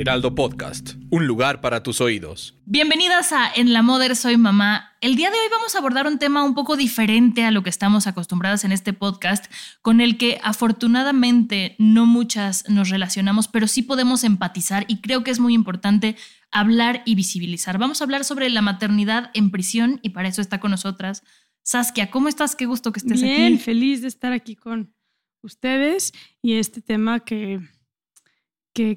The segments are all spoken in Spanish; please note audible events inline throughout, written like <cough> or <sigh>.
Heraldo Podcast, un lugar para tus oídos. Bienvenidas a En la Moder Soy Mamá. El día de hoy vamos a abordar un tema un poco diferente a lo que estamos acostumbradas en este podcast, con el que afortunadamente no muchas nos relacionamos, pero sí podemos empatizar y creo que es muy importante hablar y visibilizar. Vamos a hablar sobre la maternidad en prisión y para eso está con nosotras Saskia. ¿Cómo estás? Qué gusto que estés aquí. Bien, feliz de estar aquí con ustedes y este tema que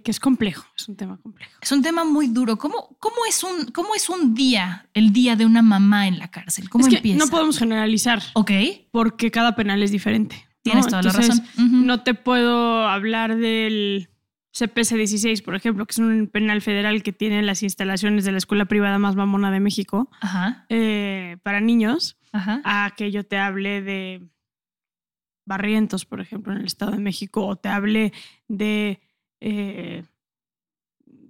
que, es complejo, es un tema complejo. Es un tema muy duro. ¿Cómo, cómo, es, un, cómo es un día, el día de una mamá en la cárcel? ¿Cómo es empieza? No podemos generalizar. Ok. Porque cada penal es diferente. Tienes toda la razón. No te puedo hablar del CPC 16, por ejemplo, que es un penal federal que tiene las instalaciones de la escuela privada más mamona de México eh, para niños, a que yo te hable de Barrientos, por ejemplo, en el Estado de México, o te hable de eh,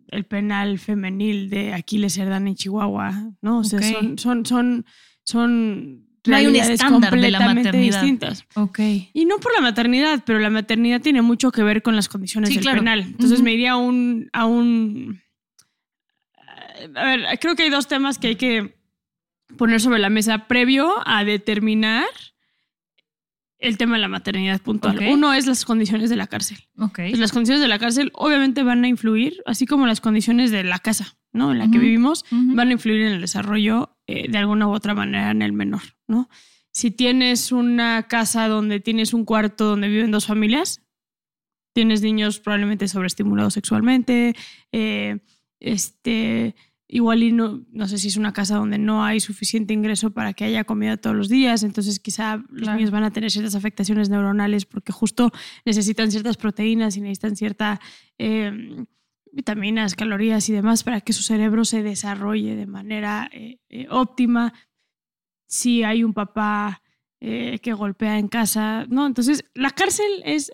el penal femenil de Aquiles Cerdán en Chihuahua, ¿no? O sea, son, son, son, son no hay un estándar de la maternidad. distintas. Y no por la maternidad, pero la maternidad tiene mucho que ver con las condiciones del penal. Entonces me iría a un, a un... A ver, creo que hay dos temas que hay que poner sobre la mesa previo a determinar el tema de la maternidad puntual. Uno es las condiciones de la cárcel. Okay. las condiciones de la cárcel obviamente van a influir, así como las condiciones de la casa, ¿no? En la que vivimos, van a influir en el desarrollo eh, de alguna u otra manera en el menor, ¿no? Si tienes una casa donde tienes un cuarto donde viven dos familias, tienes niños probablemente sobreestimulados sexualmente, eh, este Igual y no, no sé si es una casa donde no hay suficiente ingreso para que haya comida todos los días, entonces quizá los niños van a tener ciertas afectaciones neuronales porque justo necesitan ciertas proteínas y necesitan ciertas em, vitaminas, calorías y demás para que su cerebro se desarrolle de manera eh, eh, óptima. Si hay un papá eh, que golpea en casa, ¿no? Entonces, la cárcel es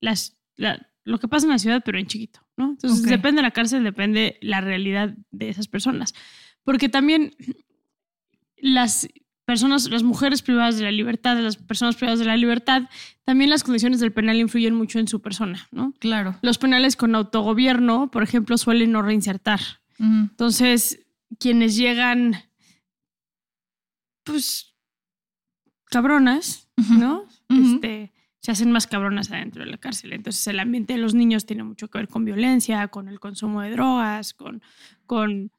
las, lo que pasa en la ciudad, pero en chiquito. ¿No? Entonces, depende de la cárcel, depende la realidad de esas personas. Porque también las personas, las mujeres privadas de la libertad, las personas privadas de la libertad, también las condiciones del penal influyen mucho en su persona, ¿no? Claro. Los penales con autogobierno, por ejemplo, suelen no reinsertar. Entonces, quienes llegan, pues, cabronas, ¿no? Este se hacen más cabronas adentro de la cárcel. Entonces el ambiente de los niños tiene mucho que ver con violencia, con el consumo de drogas, con, con,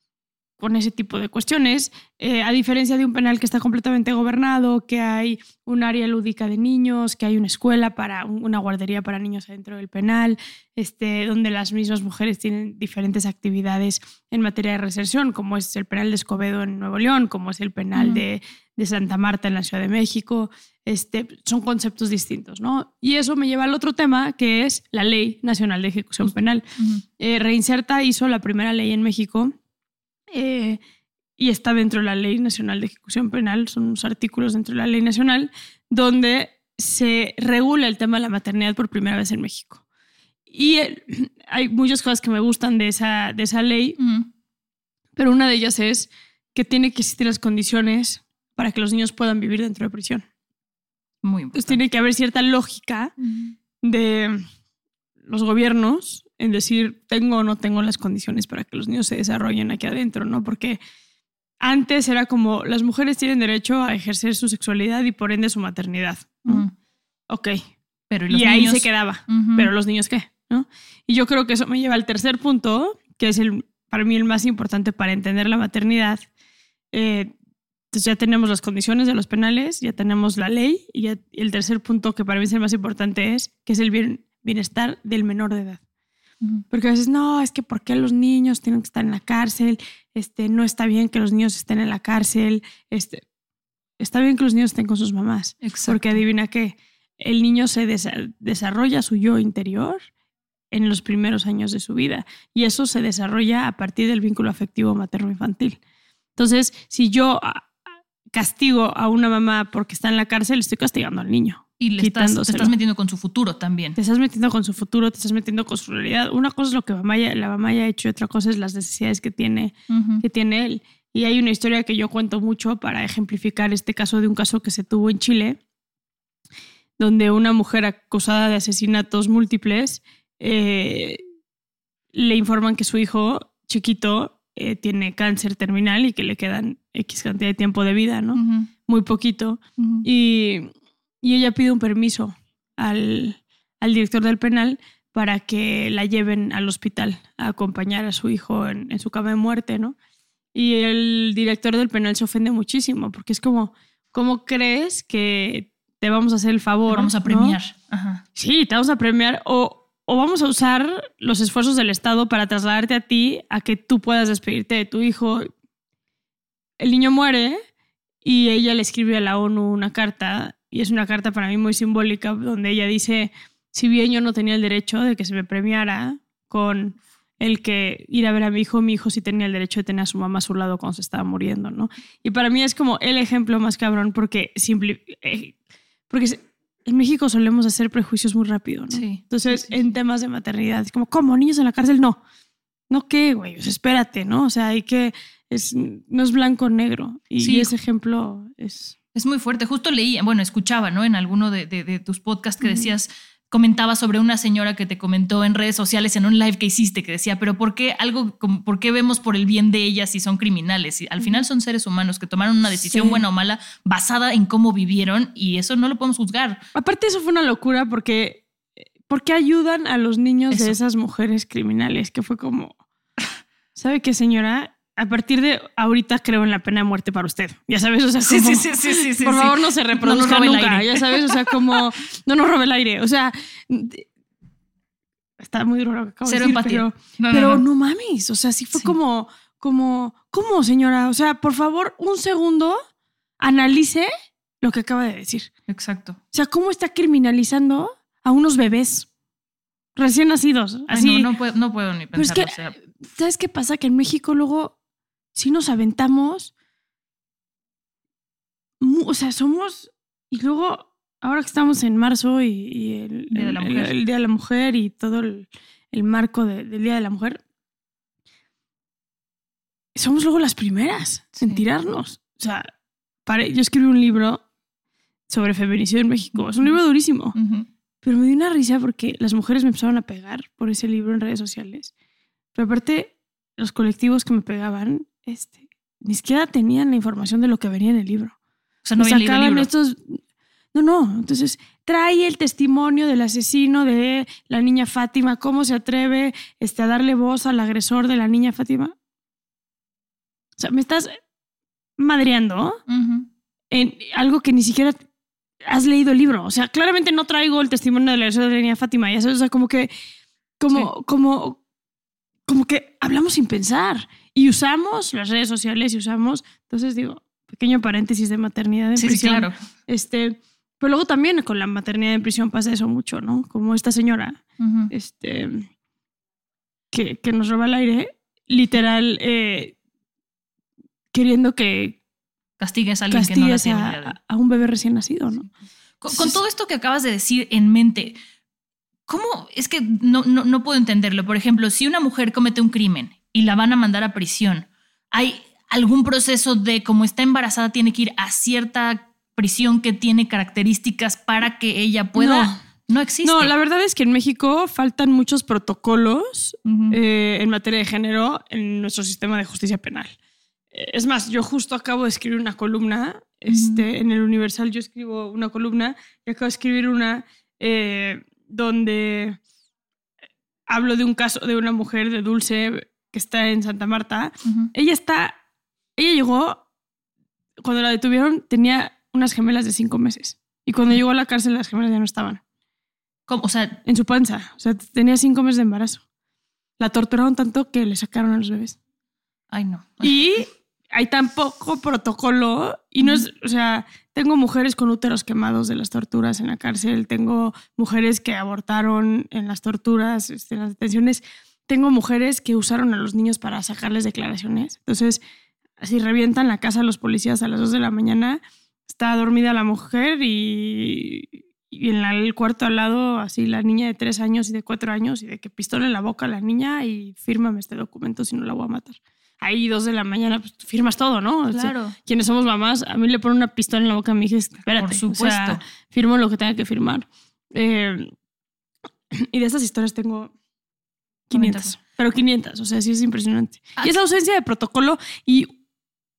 con ese tipo de cuestiones. Eh, a diferencia de un penal que está completamente gobernado, que hay un área lúdica de niños, que hay una escuela para una guardería para niños adentro del penal, este, donde las mismas mujeres tienen diferentes actividades en materia de reserción, como es el penal de Escobedo en Nuevo León, como es el penal de, de Santa Marta en la Ciudad de México este, son conceptos distintos, ¿no? Y eso me lleva al otro tema, que es la Ley Nacional de Ejecución Penal. Eh, Reinserta hizo la primera ley en México eh, y está dentro de la Ley Nacional de Ejecución Penal, son unos artículos dentro de la Ley Nacional, donde se regula el tema de la maternidad por primera vez en México. Y <clears throat> hay muchas cosas que me gustan de esa, de esa ley, pero una de ellas es que tiene que existir las condiciones para que los niños puedan vivir dentro de prisión. Muy Entonces tiene que haber cierta lógica de los gobiernos en decir, tengo o no tengo las condiciones para que los niños se desarrollen aquí adentro, ¿no? Porque antes era como, las mujeres tienen derecho a ejercer su sexualidad y por ende su maternidad. Ok. Pero, ¿y, ahí se quedaba. Pero los niños qué, ¿no? Y yo creo que eso me lleva al tercer punto, que es el, para mí el más importante para entender la maternidad. Eh, entonces ya tenemos las condiciones de los penales, ya tenemos la ley y, el tercer punto que para mí es el más importante es que es el bienestar del menor de edad. Porque a veces, no, es que ¿por qué los niños tienen que estar en la cárcel? Este, no está bien que los niños estén en la cárcel. Este, está bien que los niños estén con sus mamás. Porque adivina qué, el niño se desarrolla su yo interior en los primeros años de su vida. Y eso se desarrolla a partir del vínculo afectivo materno-infantil. Entonces, si yo castigo a una mamá porque está en la cárcel, estoy castigando al niño. Y le estás, te estás metiendo con su futuro también. Te estás metiendo con su futuro, te estás metiendo con su realidad. Una cosa es lo que mamá la mamá haya hecho y otra cosa es las necesidades que tiene, que tiene él. Y hay una historia que yo cuento mucho para ejemplificar este caso de un caso que se tuvo en Chile, donde una mujer acusada de asesinatos múltiples eh, le informan que su hijo chiquito eh, tiene cáncer terminal y que le quedan X cantidad de tiempo de vida, ¿no? Ujú, Muy poquito. ujú. Y, y ella pide un permiso al, al director del penal para que la lleven al hospital a acompañar a su hijo en, en su cama de muerte, ¿no? Y el director del penal se ofende muchísimo porque es como, ¿cómo crees que te vamos a hacer el favor? Vamos a no? premiar. Ajá. Sí, te vamos a premiar o, o vamos a usar los esfuerzos del Estado para trasladarte a ti a que tú puedas despedirte de tu hijo. El niño muere y ella le escribe a la ONU una carta y es una carta para mí muy simbólica donde ella dice, si bien yo no tenía el derecho de que se me premiara con el que ir a ver a mi hijo, mi hijo sí tenía el derecho de tener a su mamá a su lado cuando se estaba muriendo, ¿no? Y para mí es como el ejemplo más cabrón porque, simpli- eh, porque en México solemos hacer prejuicios muy rápido, ¿no? Sí, Entonces, sí, sí, en temas de maternidad, es como, ¿cómo? ¿Niños en la cárcel? No. ¿No qué, güey? O sea, espérate, ¿no? O sea, hay que... Es, no es blanco o negro. Y, Sí. y ese ejemplo es... Es muy fuerte. Justo leí, bueno, escuchaba, ¿no? En alguno de, de- de tus podcasts que decías, comentaba sobre una señora que te comentó en redes sociales en un live que hiciste, que decía, pero ¿por qué algo, como, por qué vemos por el bien de ellas si son criminales? Y al final son seres humanos que tomaron una decisión Sí. buena o mala basada en cómo vivieron y eso no lo podemos juzgar. Aparte, eso fue una locura porque... porque ayudan a los niños Eso. de esas mujeres criminales? Que fue como... ¿Sabe qué, señora? A partir de ahorita creo en la pena de muerte para usted. Ya sabes, o sea, Sí, como- sí, sí, sí, por sí. favor, no se reproduzca nunca, ya sabes, o sea, como no nos robe el aire, o sea, está muy duro lo que acabo Cero de decir, empatía. pero, No, no, pero no. no. mames, o sea, sí fue Sí. como, como, ¿cómo, señora? O sea, por favor, un segundo, analice lo que acaba de decir. Exacto. O sea, ¿cómo está criminalizando a unos bebés recién nacidos? Así, no, no puedo, no puedo ni Pero es pensarlo. que- o sea, ¿sabes qué pasa? Que en México luego sí nos aventamos. O sea, somos. Y luego, ahora que estamos en marzo y, y el, Día de la el- Mujer. el Día de la Mujer y todo el, el marco de- del Día de la Mujer, somos luego las primeras en tirarnos. O sea, yo escribí un libro sobre feminicidio en México. Es un libro durísimo. Pero me dio una risa porque las mujeres me empezaron a pegar por ese libro en redes sociales. Pero aparte, los colectivos que me pegaban, este, ni siquiera tenían la información de lo que venía en el libro. O sea, no sacaban libro. estos. No, no. Entonces, trae el testimonio del asesino de la niña Fátima. ¿Cómo se atreve este, a darle voz al agresor de la niña Fátima? O sea, me estás madreando en algo que ni siquiera has leído el libro. O sea, claramente no traigo el testimonio de la de la niña Fátima. Ya sabes, o sea, como que, como, como, como que hablamos sin pensar y usamos las redes sociales y usamos. Entonces digo, pequeño paréntesis de maternidad en Sí, sí, prisión. claro. Este, pero luego también con la maternidad en prisión pasa eso mucho, ¿no? Como esta señora, este, que, que nos roba el aire, literal, eh, queriendo que Castigues a alguien que no la castigues tiene. a, un bebé recién nacido, ¿no? Con, con todo esto que acabas de decir en mente, ¿cómo es que no, no, no puedo entenderlo? Por ejemplo, si una mujer comete un crimen y la van a mandar a prisión, ¿hay algún proceso de como está embarazada tiene que ir a cierta prisión que tiene características para que ella pueda? No. No, existe. No, la verdad es que en México faltan muchos protocolos eh, en materia de género en nuestro sistema de justicia penal. Eh, Es más, yo justo acabo de escribir una columna, este, en el Universal yo escribo una columna y acabo de escribir una eh, donde hablo de un caso de una mujer de Dulce que está en Santa Marta. Ella está, ella llegó, cuando la detuvieron tenía unas gemelas de cinco meses y cuando llegó a la cárcel las gemelas ya no estaban ¿Cómo? O sea, en su panza. O sea, tenía cinco meses de embarazo. La torturaron tanto que le sacaron a los bebés. ay no. Y hay tan poco protocolo. Y no es, o sea, tengo mujeres con úteros quemados de las torturas en la cárcel. Tengo mujeres que abortaron en las torturas, este, en las detenciones. Tengo mujeres que usaron a los niños para sacarles declaraciones. Entonces, así revientan la casa a los policías a las 2 de la mañana. Está dormida la mujer y, y en la- el cuarto al lado, así la niña de tres años y de cuatro años, y de que pistola en la boca a la niña y fírmame este documento si no la voy a matar. Ahí dos de la mañana, pues firmas todo, ¿no? O sea, Claro. quienes somos mamás, a mí le ponen una pistola en la boca a mi hija, espérate. Por o supuesto. sea, firmo lo que tenga que firmar. Eh, y de estas historias tengo 500. Pero 500, o sea, sí es impresionante. Y es ausencia de protocolo y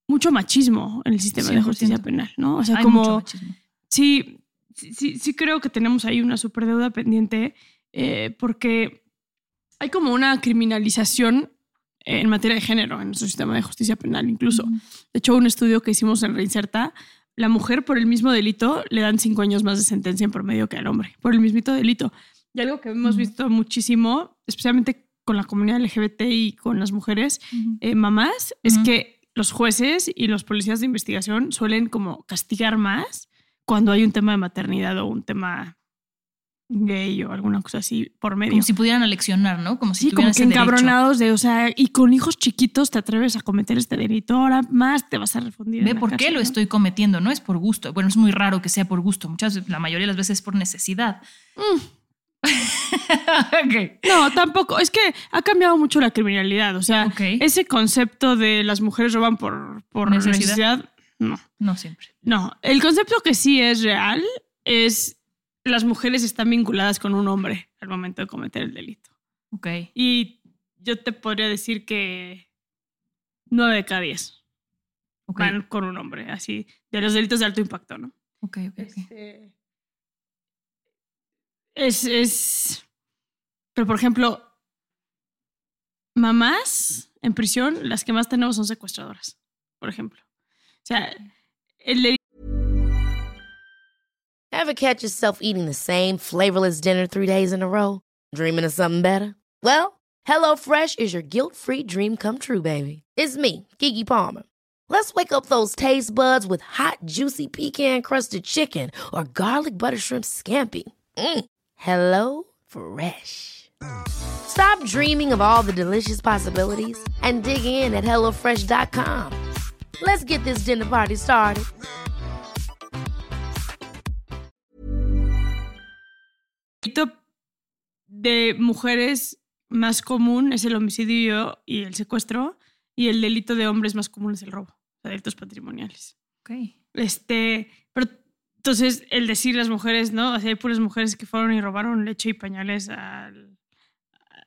mucho machismo en el sistema de 100%. justicia penal, ¿no? O sea, Hay mucho como machismo. sí, sí, sí, sí creo que tenemos ahí una superdeuda pendiente eh, porque hay como una criminalización en materia de género en nuestro sistema de justicia penal incluso. De hecho, un estudio que hicimos en Reinserta, la mujer por el mismo delito le dan cinco años más de sentencia en promedio que al hombre, por el mismito delito. Y algo que hemos Ujú. visto muchísimo, especialmente con la comunidad LGBT y con las mujeres Ujú. eh, mamás, es que los jueces y los policías de investigación suelen como castigar más cuando hay un tema de maternidad o un tema gay o alguna cosa así por medio. Como si pudieran aleccionar, ¿no? Como si Sí, como que ese derecho. encabronados de, o sea, y con hijos chiquitos te atreves a cometer este delito, ahora más te vas a refundir. Ve por qué lo ¿no? estoy cometiendo, no es por gusto. Bueno, es muy raro que sea por gusto. Muchas, la mayoría de las veces es por necesidad. Mm. <laughs> No, tampoco. Es que ha cambiado mucho la criminalidad. O sea, ese concepto de las mujeres roban por, por Necesidad. necesidad. no. No siempre. No. El concepto que sí es real es las mujeres están vinculadas con un hombre al momento de cometer el delito. Ok. Y yo te podría decir que nueve de cada diez Ok. van con un hombre, así, de los delitos de alto impacto, ¿no? Ok, ok, ok. Este, es, es. Pero, por ejemplo, mamás en prisión, las que más tenemos son secuestradoras, por ejemplo. O sea, el Ever catch yourself eating the same flavorless dinner three days in a row? Dreaming of something better? Well, HelloFresh is your guilt free dream come true, baby. It's me, Kiki Palmer. Let's wake up those taste buds with hot, juicy pecan crusted chicken or garlic butter shrimp scampi. Mm. Hello Fresh. Stop dreaming of all the delicious possibilities and dig in at HelloFresh.com. Let's get this dinner party started. de mujeres más común es el homicidio y el secuestro, y el delito de hombres más común es el robo, o sea, delitos patrimoniales. Ok. Este, pero entonces el decir las mujeres, ¿no? O sea, hay puras mujeres que fueron y robaron leche y pañales al,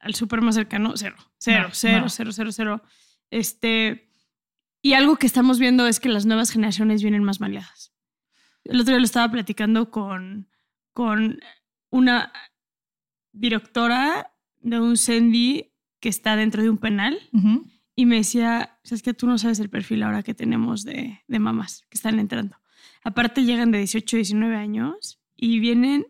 al súper más cercano, cero, cero, No, cero, no. cero, cero, cero. Este, y algo que estamos viendo es que las nuevas generaciones vienen más maleadas. El otro día lo estaba platicando con, con una directora de un Sendy que está dentro de un penal y me decía, es que tú no sabes el perfil ahora que tenemos de, de mamás que están entrando. Aparte llegan de 18, 19 años y vienen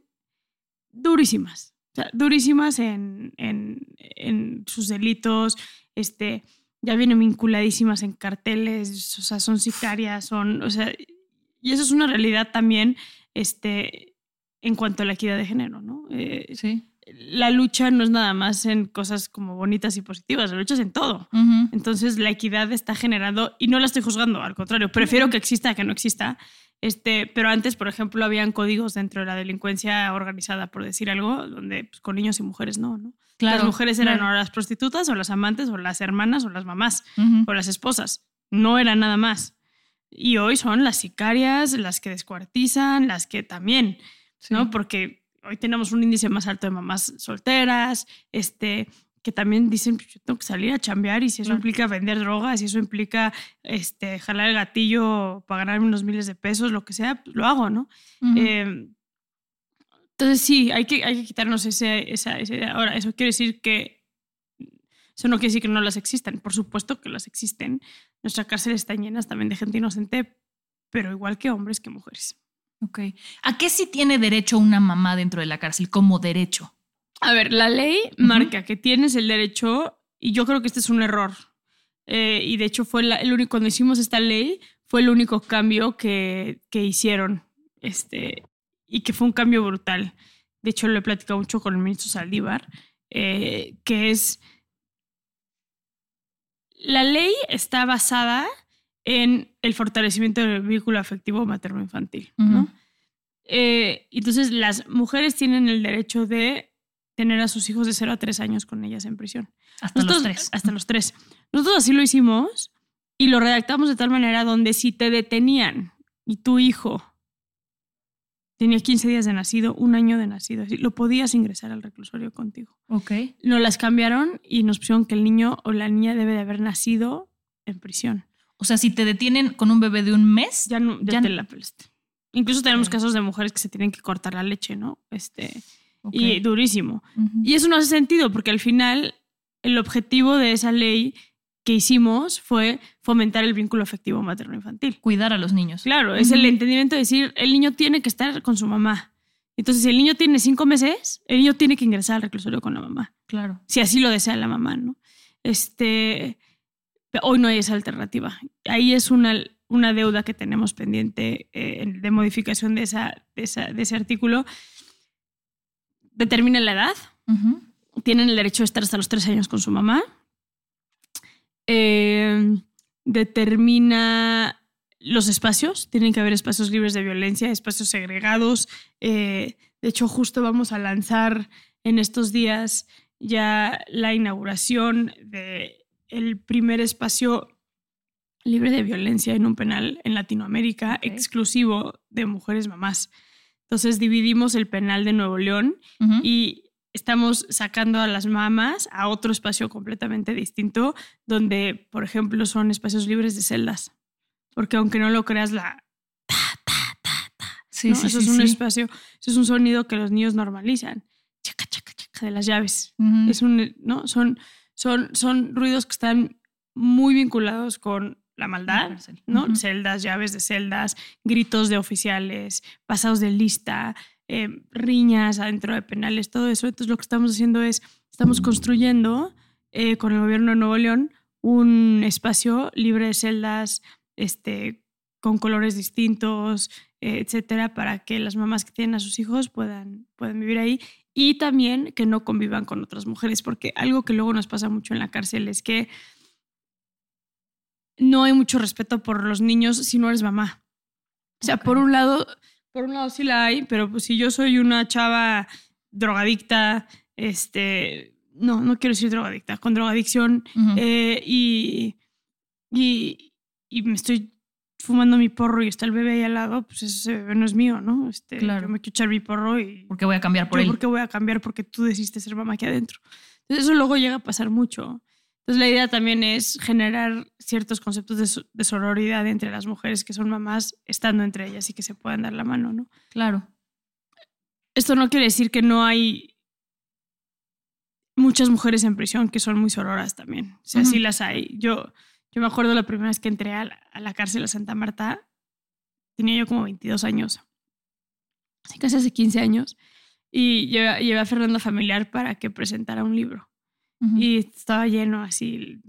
durísimas, o sea, durísimas en, en, en sus delitos, este, ya vienen vinculadísimas en carteles, o sea, son sicarias, son, o sea, y eso es una realidad también, este, en cuanto a la equidad de género, ¿no? Eh, Sí. la lucha no es nada más en cosas como bonitas y positivas, la lucha es en todo. Entonces la equidad está generando, y no la estoy juzgando, al contrario, prefiero que exista a que no exista. Este, pero antes, por ejemplo, habían códigos dentro de la delincuencia organizada, por decir algo, donde pues, con niños y mujeres no, ¿no? Claro, las mujeres eran claro. o las prostitutas o las amantes o las hermanas o las mamás Ujú. o las esposas. No era nada más. Y hoy son las sicarias, las que descuartizan, las que también, Sí. ¿no? Porque hoy tenemos un índice más alto de mamás solteras, este, que también dicen, "Pues, yo tengo que salir a chambear y si eso Claro. implica vender drogas, si eso implica este, jalar el gatillo para ganarme unos miles de pesos, lo que sea, pues, lo hago, ¿no? Eh, entonces sí, hay que, hay que quitarnos ese, esa, idea. Ahora, eso quiere decir que... Eso no quiere decir que no las existan. Por supuesto que las existen. Nuestras cárceles están llenas también de gente inocente, pero igual que hombres que mujeres. Ok. ¿A qué sí tiene derecho una mamá dentro de la cárcel como derecho? A ver, la ley marca que tienes el derecho, y yo creo que este es un error. eh, y de hecho fue la- el único, cuando hicimos esta ley, fue el único cambio que, que hicieron. Este, y que fue un cambio brutal. De hecho, lo he platicado mucho con el ministro Saldívar, eh, que es. La ley está basada en el fortalecimiento del vínculo afectivo materno-infantil, ¿no? Eh, entonces, las mujeres tienen el derecho de tener a sus hijos de 0 a 3 años con ellas en prisión. Hasta los Nosotros- tres. Hasta los 3. Nosotros así lo hicimos y lo redactamos de tal manera donde si te detenían y tu hijo tenía 15 días de nacido, un año de nacido, así, lo podías ingresar al reclusorio contigo. Ok. Nos las cambiaron y nos pusieron que el niño o la niña debe de haber nacido en prisión. O sea, si te detienen con un bebé de un mes, Ya no, ya Ya te no- la pelaste. Incluso tenemos Ok. casos de mujeres que se tienen que cortar la leche, ¿no? Este, Y durísimo. Y eso no hace sentido porque al final el objetivo de esa ley que hicimos fue fomentar el vínculo afectivo materno-infantil. cuidar a los niños. Claro, es el entendimiento de decir, el niño tiene que estar con su mamá. Entonces, si el niño tiene cinco meses, el niño tiene que ingresar al reclusorio con la mamá, Claro. si así lo desea la mamá, ¿no? Este, hoy no hay esa alternativa. Ahí es una, una deuda que tenemos pendiente eh, de modificación de, esa, de, esa- de ese artículo. Determina la edad, tienen el derecho de estar hasta los tres años con su mamá. Eh, determina los espacios, tienen que haber espacios libres de violencia, espacios segregados. Eh, de hecho, justo vamos a lanzar en estos días ya la inauguración de el primer espacio libre de violencia en un penal en Latinoamérica, exclusivo de mujeres mamás. Entonces dividimos el penal de Nuevo León y estamos sacando a las mamás a otro espacio completamente distinto, donde, por ejemplo, son espacios libres de celdas. Porque aunque no lo creas, la, Sí, ¿no? sí, eso sí, es un espacio, eso es un sonido que los niños normalizan. Chaca, chaca, chaca, de las llaves. Es un, ¿no? son, son, son ruidos que están muy vinculados con la maldad. ¿no? Celdas, llaves de celdas, gritos de oficiales, pasados de lista, eh, riñas adentro de penales, todo eso. Entonces lo que estamos haciendo es, estamos construyendo eh, con el gobierno de Nuevo León un espacio libre de celdas, este, con colores distintos, eh, etcétera, para que las mamás que tienen a sus hijos puedan, puedan vivir ahí y también que no convivan con otras mujeres, porque algo que luego nos pasa mucho en la cárcel es que no hay mucho respeto por los niños si no eres mamá. O sea, Ok. por un lado, por un lado sí la hay, pero pues si yo soy una chava drogadicta, este, no, no quiero decir drogadicta, con drogadicción, Ujú. eh, y, y, y me estoy fumando mi porro y está el bebé ahí al lado, pues ese bebé no es mío, ¿no? Este, Claro. Yo me quiero echar mi porro y ¿Por qué voy a cambiar por él? por qué voy a cambiar porque tú decidiste ser mamá aquí adentro. Entonces eso luego llega a pasar mucho. Entonces la idea también es generar ciertos conceptos de, so- de sororidad entre las mujeres que son mamás, estando entre ellas y que se puedan dar la mano, ¿no? Claro. Esto no quiere decir que no hay muchas mujeres en prisión que son muy sororas también. O sea, sí las hay. Yo, yo me acuerdo la primera vez que entré a la, a la cárcel a Santa Marta, tenía yo como 22 años, así casi hace 15 años, y llevé, llevé a Fernando Familiar para que presentara un libro. Y estaba lleno así,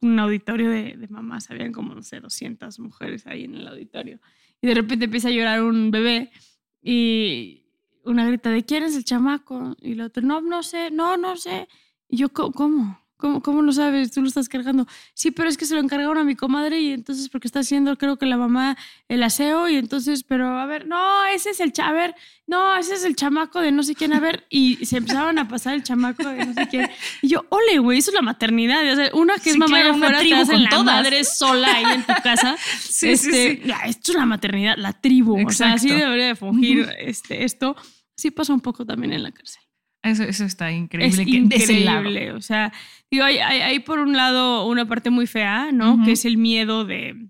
un, auditorio de, mamás, habían como, no sé, 200 mujeres ahí en el auditorio. Y de repente empieza a llorar un bebé y una grita de ¿quién es el chamaco? Y el otro, no, no sé, no, no sé. Y yo, "¿Cómo- ¿cómo? ¿Cómo, ¿Cómo no sabes? Tú lo estás cargando. Sí, pero es que se lo encargaron a mi comadre y entonces porque está haciendo, creo que la mamá, el aseo y entonces, pero a ver, no, ese es el, cha- a ver, no, ese es el chamaco de no sé quién, a ver. Y se empezaban a pasar el chamaco de no sé quién. Y yo, ole, güey, eso es la maternidad. O sea, una que es mamá claro, de una afuera, te tribu hacen con la todas. madre sola ahí en tu casa. <laughs> Sí, Este, sí. ya, esto es la maternidad, la tribu. O sea, así debería de fungir este, esto. Sí pasa un poco también en la cárcel. Eso, eso está Es increíble. lado. increíble. O sea, digo, hay, hay, hay por un lado una parte muy fea, ¿no? Que es el miedo de,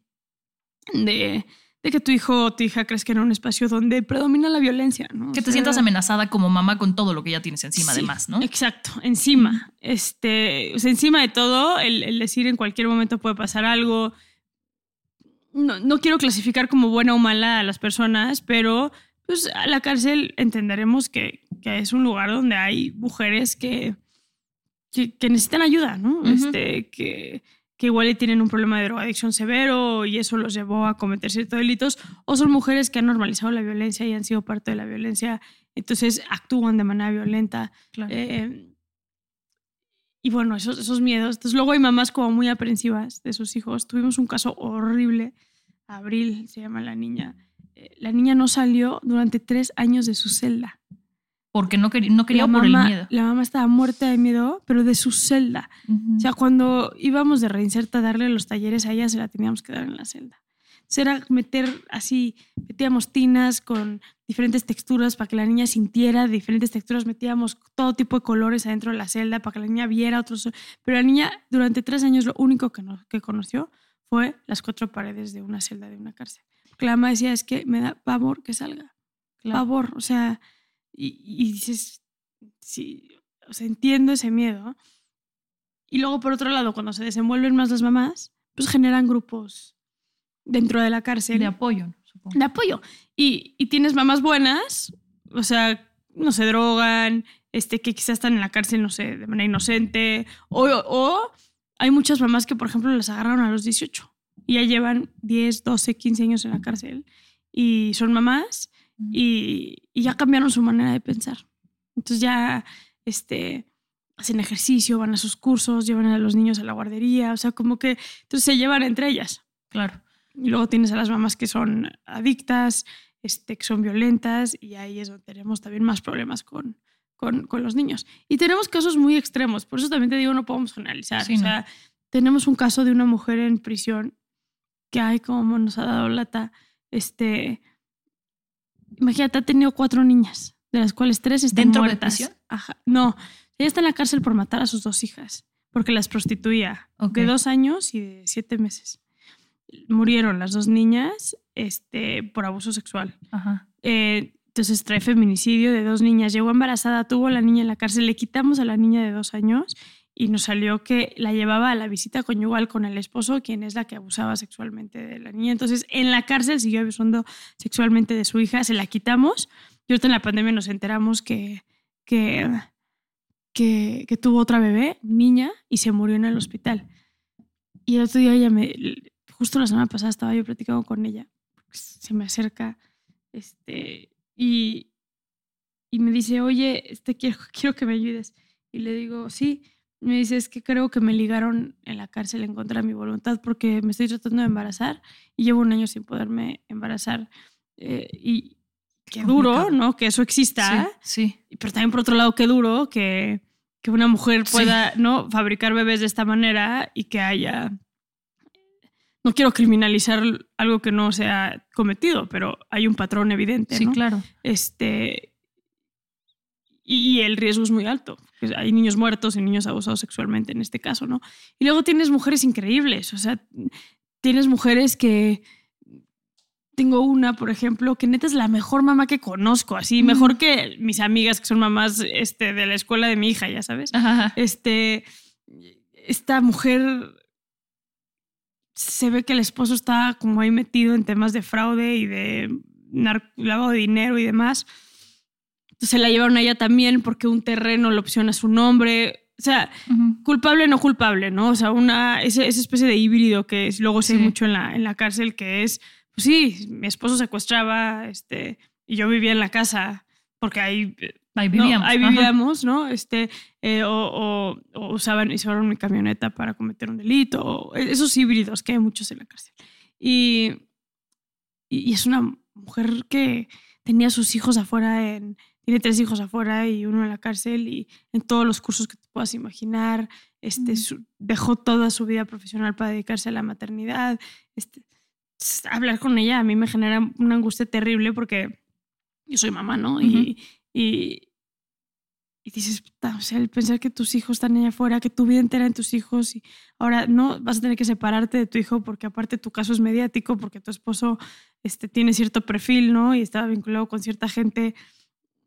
de, de que tu hijo o tu hija crezca en un espacio donde predomina la violencia, ¿no? O Que te sea, sientas amenazada como mamá con todo lo que ya tienes encima, sí, además, ¿no? Exacto, encima. Este, o sea, encima de todo, el, el decir en cualquier momento puede pasar algo. No, no quiero clasificar como buena o mala a las personas, pero pues a la cárcel entenderemos que, que es un lugar donde hay mujeres que, que, que necesitan ayuda, ¿no? Este, que, que igual tienen un problema de drogadicción severo y eso los llevó a cometer ciertos delitos, o son mujeres que han normalizado la violencia y han sido parte de la violencia, entonces actúan de manera violenta. Claro. Eh, y bueno, esos, esos miedos. Entonces luego hay mamás como muy aprensivas de sus hijos. Tuvimos un caso horrible. Abril se llama la niña. Eh, La niña no salió durante tres años de su celda. Porque no, quería no quería la por mamá, el miedo. La mamá estaba muerta de miedo, pero de su celda. Ujú. O sea, cuando íbamos de reinserta a darle los talleres a ella, se la teníamos que dar en la celda. era meter así, metíamos tinas con diferentes texturas para que la niña sintiera diferentes texturas, metíamos todo tipo de colores adentro de la celda para que la niña viera otros. Pero la niña durante tres años lo único que, no, que conoció fue las cuatro paredes de una celda de una cárcel. Porque la mamá decía, es que me da pavor que salga. Pavor, o sea, y, y dices, sí, o sea, entiendo ese miedo. Y luego, por otro lado, cuando se desenvuelven más las mamás, pues generan grupos dentro de la cárcel. De apoyo, supongo. De apoyo. Y, y tienes mamás buenas, o sea, no se drogan, este, que quizás están en la cárcel, no sé, de manera inocente. O, o hay muchas mamás que, por ejemplo, las agarraron a los 18 y ya llevan 10, 12, 15 años en la cárcel y son mamás y, y ya cambiaron su manera de pensar. Entonces ya este, hacen ejercicio, van a sus cursos, llevan a los niños a la guardería, o sea, como que entonces se llevan entre ellas. Claro. Y luego tienes a las mamás que son adictas, este, que son violentas, y ahí es donde tenemos también más problemas con, con, con los niños. Y tenemos casos muy extremos, por eso también te digo, no podemos generalizar. Sí, o no. sea, tenemos un caso de una mujer en prisión que, ay, como nos ha dado lata, este, imagínate, ha tenido cuatro niñas, de las cuales tres están ¿Dentro de muertas. prisión? Ajá. No, ella está en la cárcel por matar a sus dos hijas, porque las prostituía, Ok. de dos años y de siete meses. Murieron las dos niñas este, por abuso sexual. Ajá. Eh, entonces trae feminicidio de dos niñas. Llegó embarazada, tuvo a la niña en la cárcel, le quitamos a la niña de dos años y nos salió que la llevaba a la visita conyugal con el esposo, quien es la que abusaba sexualmente de la niña. Entonces en la cárcel siguió abusando sexualmente de su hija, se la quitamos. Y ahorita en la pandemia nos enteramos que, que, que, que tuvo otra bebé, niña, y se murió en el hospital. Y el otro día ella me, justo la semana pasada estaba yo platicando con ella, se me acerca este, y, y me dice, oye, este, quiero, quiero que me ayudes. Y le digo, sí. Me dice, es que creo que me ligaron en la cárcel en contra de mi voluntad porque me estoy tratando de embarazar y llevo un año sin poderme embarazar. Eh, y qué duro. ¿no? Que eso exista. Sí, sí. Pero también por otro lado, qué duro que, que una mujer Sí. pueda ¿no? fabricar bebés de esta manera y que haya... No quiero criminalizar algo que no se ha cometido, pero hay un patrón evidente. Sí, ¿no? claro. Este, y, el riesgo es muy alto. Pues Hay niños muertos y niños abusados sexualmente en este caso, ¿no? Y luego tienes mujeres increíbles, o sea, tienes mujeres que... Tengo una, por ejemplo, que neta es la mejor mamá que conozco, así, Mm. mejor que mis amigas que son mamás este, de la escuela de mi hija, ya sabes. Ajá. Este, esta mujer se ve que el esposo está como ahí metido en temas de fraude y de lavado de dinero y demás. Entonces se la llevaron a ella también porque un terreno le opciona su nombre. O sea, Ujú. culpable no culpable, ¿no? O sea, una, esa, esa especie de híbrido que es- luego se ve mucho en la, en la cárcel, que es, pues sí, mi esposo secuestraba este, y yo vivía en la casa porque ahí Ahí ¿no? vivíamos. Ahí Ajá. vivíamos, ¿no? Este, eh, o, o- o usaban, usaban mi camioneta para cometer un delito, o esos híbridos que hay muchos en la cárcel. Y, y y es una mujer que tenía sus hijos afuera, en, tiene tres hijos afuera y uno en la cárcel y en todos los cursos que te puedas imaginar. Este, Mm. su- dejó toda su vida profesional para dedicarse a la maternidad. Este, hablar con ella a mí me genera una angustia terrible porque yo soy mamá, ¿no? Y, y, y dices, o sea, el pensar que tus hijos están allá afuera, que tu vida entera en tus hijos y ahora no vas a tener que separarte de tu hijo porque aparte tu caso es mediático, porque tu esposo este, tiene cierto perfil, ¿no? Y estaba vinculado con cierta gente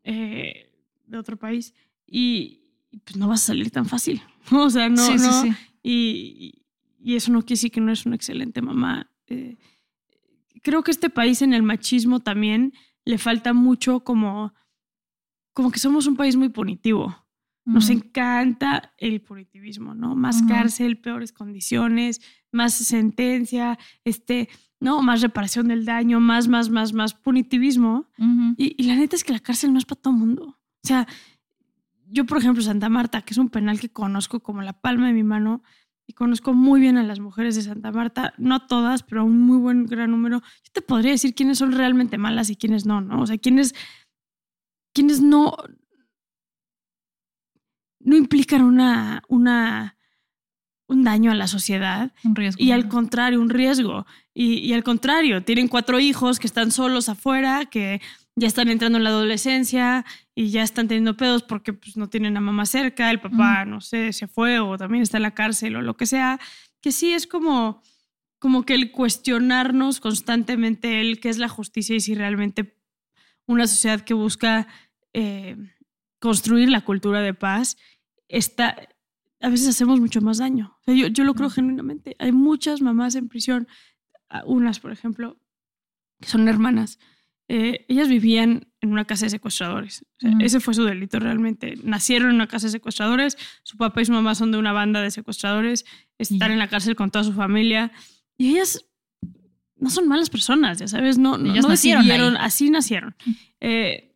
eh, de otro país y, pues no vas a salir tan fácil. <laughs> O sea, no, sí, no, sí, sí. y, y eso no quiere decir que no es una excelente mamá. Eh, creo que este país en el machismo también le falta mucho como, como que somos un país muy punitivo. Nos encanta el punitivismo, ¿no? Más cárcel, peores condiciones, más sentencia, este, no, más reparación del daño, más, más, más, más punitivismo. Y, y la neta es que la cárcel no es para todo el mundo. O sea, yo, por ejemplo, Santa Marta, que es un penal que conozco como la palma de mi mano, y conozco muy bien a las mujeres de Santa Marta, no todas, pero a un muy buen gran número, yo te podría decir quiénes son realmente malas y quiénes no, ¿no? O sea, quiénes, quiénes no, no implican una, una, un daño a la sociedad. Un riesgo. Y al contrario, un riesgo. Y, y, al contrario, tienen cuatro hijos que están solos afuera, que ya están entrando en la adolescencia y ya están teniendo pedos porque pues, no tienen a mamá cerca, el papá, no sé, se fue o también está en la cárcel o lo que sea. Que sí es como, como que el cuestionarnos constantemente el qué es la justicia y si realmente una sociedad que busca eh, construir la cultura de paz está a veces hacemos mucho más daño. O sea, yo, yo, lo creo genuinamente. Hay muchas mamás en prisión, unas, por ejemplo, que son hermanas. Eh, ellas vivían en una casa de secuestradores. O sea. Ese fue su delito realmente. Nacieron en una casa de secuestradores, su papá y su mamá son de una banda de secuestradores, están en la cárcel con toda su familia. Y ellas no son malas personas, ya sabes, no, no, no decidieron, así nacieron. Eh,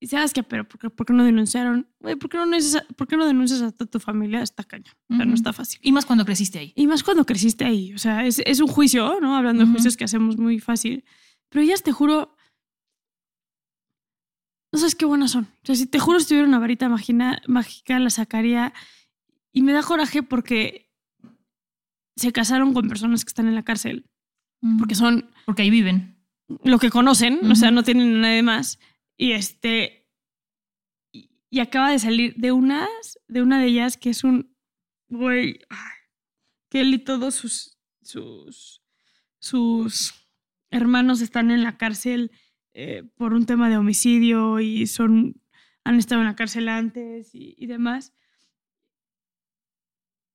y sabes que, pero ¿por qué, ¿por qué, no denunciaron? ¿por, qué no ¿por qué no denuncias a tu familia? Está cañón. O sea, no está fácil. Y más cuando creciste ahí. Y más cuando creciste ahí. O sea, es, es un juicio, ¿no? Hablando de juicios que hacemos muy fácil. Pero ellas, te juro, no sabes qué buenas son. O sea, si te juro, si tuviera una varita mágica, mágica, la sacaría. Y me da coraje porque se casaron con personas que están en la cárcel. Porque son. Porque ahí viven. Lo que conocen, o sea, no tienen a nadie más y este. Y acaba de salir de unas, de una de ellas que es un. Güey. Que él y todos sus. sus. sus hermanos están en la cárcel eh, por un tema de homicidio y son. han estado en la cárcel antes y, demás.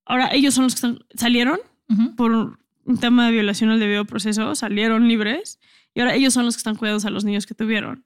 Ahora, ellos son los que salieron por un tema de violación al debido proceso, salieron libres y ahora ellos son los que están cuidados a los niños que tuvieron.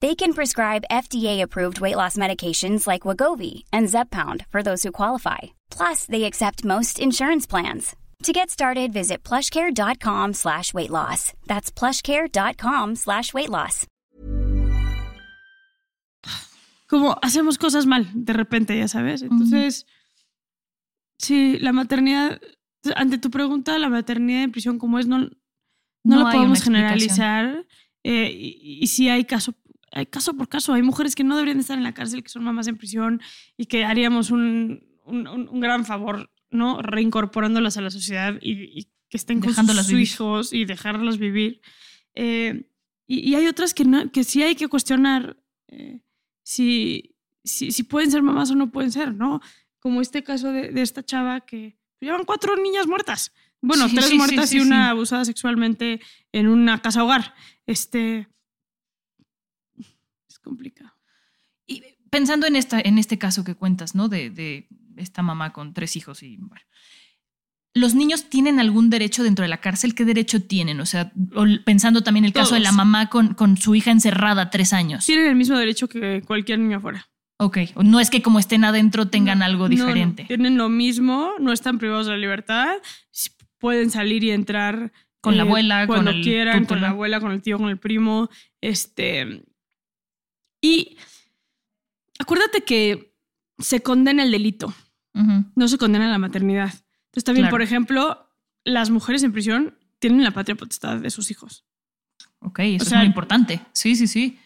They can prescribe FDA-approved weight loss medications like Wagovi and Zepbound for those who qualify. Plus, they accept most insurance plans. To get started, visit plushcare.com slash weight loss. That's plushcare.com slash weight loss. Como hacemos cosas mal de repente, ya sabes. Entonces, uh -huh. sí, la maternidad, ante tu pregunta, la maternidad en prisión como es, no, no, no la podemos generalizar. Eh, y, y sí hay caso, hay caso por caso, hay mujeres que no deberían estar en la cárcel, que son mamás en prisión y que haríamos un, un, un gran favor, ¿no? Reincorporándolas a la sociedad y, y que estén con sus hijos y dejarlas vivir. Eh, y, y, hay otras que, no, que sí hay que cuestionar eh, si, si, si, pueden ser mamás o no pueden ser, ¿no? Como este caso de, de esta chava que llevan cuatro niñas muertas. Bueno, sí, tres sí, muertas sí, y una abusada sexualmente en una casa hogar. Este, complicado. Y pensando en, esta, en este caso que cuentas, ¿no? De, de esta mamá con tres hijos y bueno. ¿Los niños tienen algún derecho dentro de la cárcel? ¿Qué derecho tienen? O sea, pensando también el caso de la mamá con, con su hija encerrada tres años. Tienen el mismo derecho que cualquier niño afuera. Ok, no es que como estén adentro tengan no, algo diferente. No, no. Tienen lo mismo, no están privados de la libertad, pueden salir y entrar con eh, la abuela, cuando con el quieran, con la abuela, con el tío, con el primo. Este, y acuérdate que se condena el delito, uh -huh. no se condena la maternidad. Entonces también, claro. por ejemplo, las mujeres en prisión tienen la patria potestad de sus hijos. Ok, eso o sea, es muy importante. Sí, sí, sí.